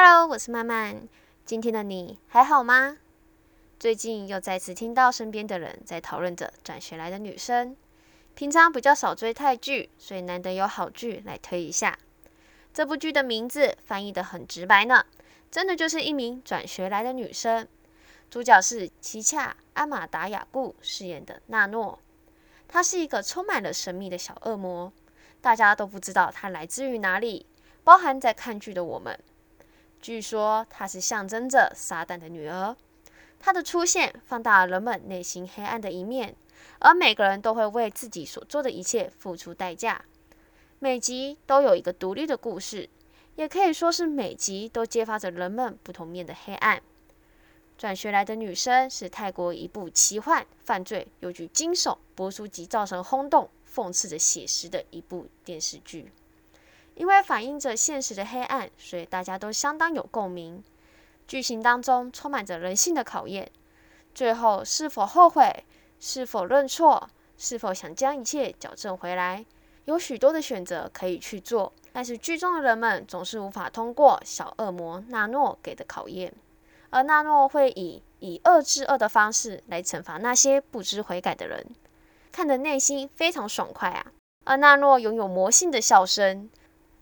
Hello，我是曼曼。今天的你还好吗？最近又再次听到身边的人在讨论着转学来的女生。平常比较少追泰剧，所以难得有好剧来推一下。这部剧的名字翻译的很直白呢，真的就是一名转学来的女生。主角是奇恰阿玛达雅固饰演的纳诺，她是一个充满了神秘的小恶魔，大家都不知道她来自于哪里，包含在看剧的我们。据说她是象征着撒旦的女儿，她的出现放大了人们内心黑暗的一面，而每个人都会为自己所做的一切付出代价。每集都有一个独立的故事，也可以说是每集都揭发着人们不同面的黑暗。转学来的女生是泰国一部奇幻、犯罪又具惊悚、播出及造成轰动、讽刺着写实的一部电视剧。因为反映着现实的黑暗，所以大家都相当有共鸣。剧情当中充满着人性的考验，最后是否后悔？是否认错？是否想将一切矫正回来？有许多的选择可以去做，但是剧中的人们总是无法通过小恶魔纳诺给的考验。而纳诺会以以恶制恶的方式来惩罚那些不知悔改的人，看得内心非常爽快啊！而纳诺拥有魔性的笑声，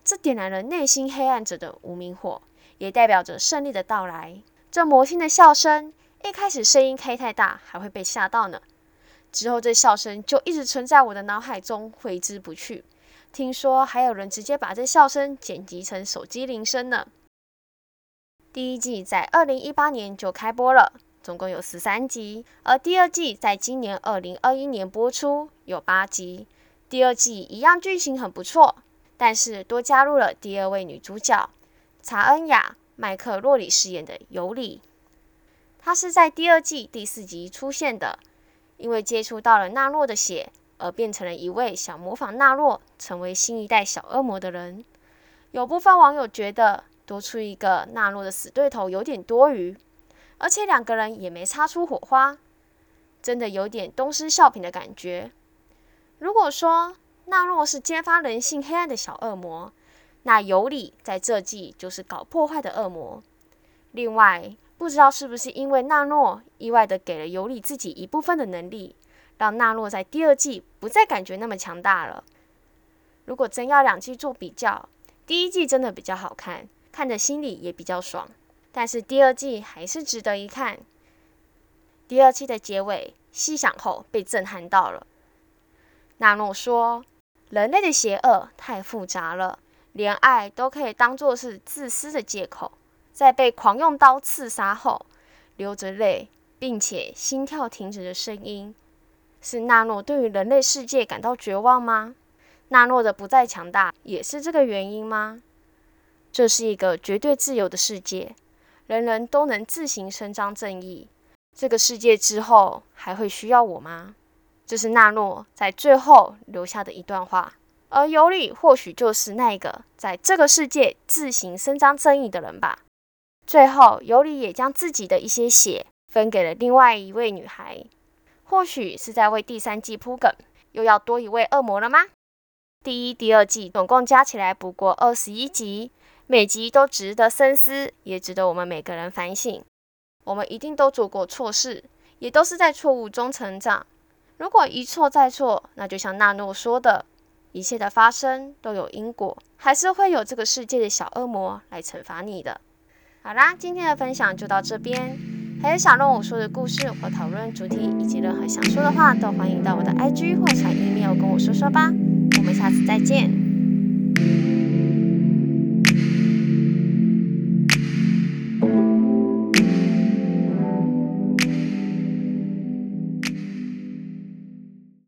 这点燃了内心黑暗者的无名火，也代表着胜利的到来。这魔性的笑声一开始声音开太大，还会被吓到呢。之后这笑声就一直存在我的脑海中，挥之不去。听说还有人直接把这笑声剪辑成手机铃声呢。第一季在二零一八年就开播了，总共有十三集，而第二季在今年二零二一年播出，有八集。第二季一样剧情很不错，但是多加入了第二位女主角查恩雅·麦克洛里饰演的尤里，她是在第二季第四集出现的，因为接触到了纳洛的血，而变成了一位想模仿纳洛成为新一代小恶魔的人。有部分网友觉得。多出一个纳洛的死对头有点多余，而且两个人也没擦出火花，真的有点东施效颦的感觉。如果说纳诺是揭发人性黑暗的小恶魔，那尤里在这季就是搞破坏的恶魔。另外，不知道是不是因为纳诺意外的给了尤里自己一部分的能力，让纳诺在第二季不再感觉那么强大了。如果真要两季做比较，第一季真的比较好看。看着心里也比较爽，但是第二季还是值得一看。第二季的结尾，细想后被震撼到了。纳诺说：“人类的邪恶太复杂了，连爱都可以当做是自私的借口。”在被狂用刀刺杀后，流着泪并且心跳停止的声音，是纳诺对于人类世界感到绝望吗？纳诺的不再强大也是这个原因吗？这是一个绝对自由的世界，人人都能自行伸张正义。这个世界之后还会需要我吗？这是纳诺在最后留下的一段话。而尤里或许就是那个在这个世界自行伸张正义的人吧。最后，尤里也将自己的一些血分给了另外一位女孩，或许是在为第三季铺梗，又要多一位恶魔了吗？第一、第二季总共加起来不过二十一集。每集都值得深思，也值得我们每个人反省。我们一定都做过错事，也都是在错误中成长。如果一错再错，那就像纳诺说的，一切的发生都有因果，还是会有这个世界的小恶魔来惩罚你的。好啦，今天的分享就到这边。还有想让我说的故事或讨论主题，以及任何想说的话，都欢迎到我的 IG 或小 email 跟我说说吧。我们下次再见。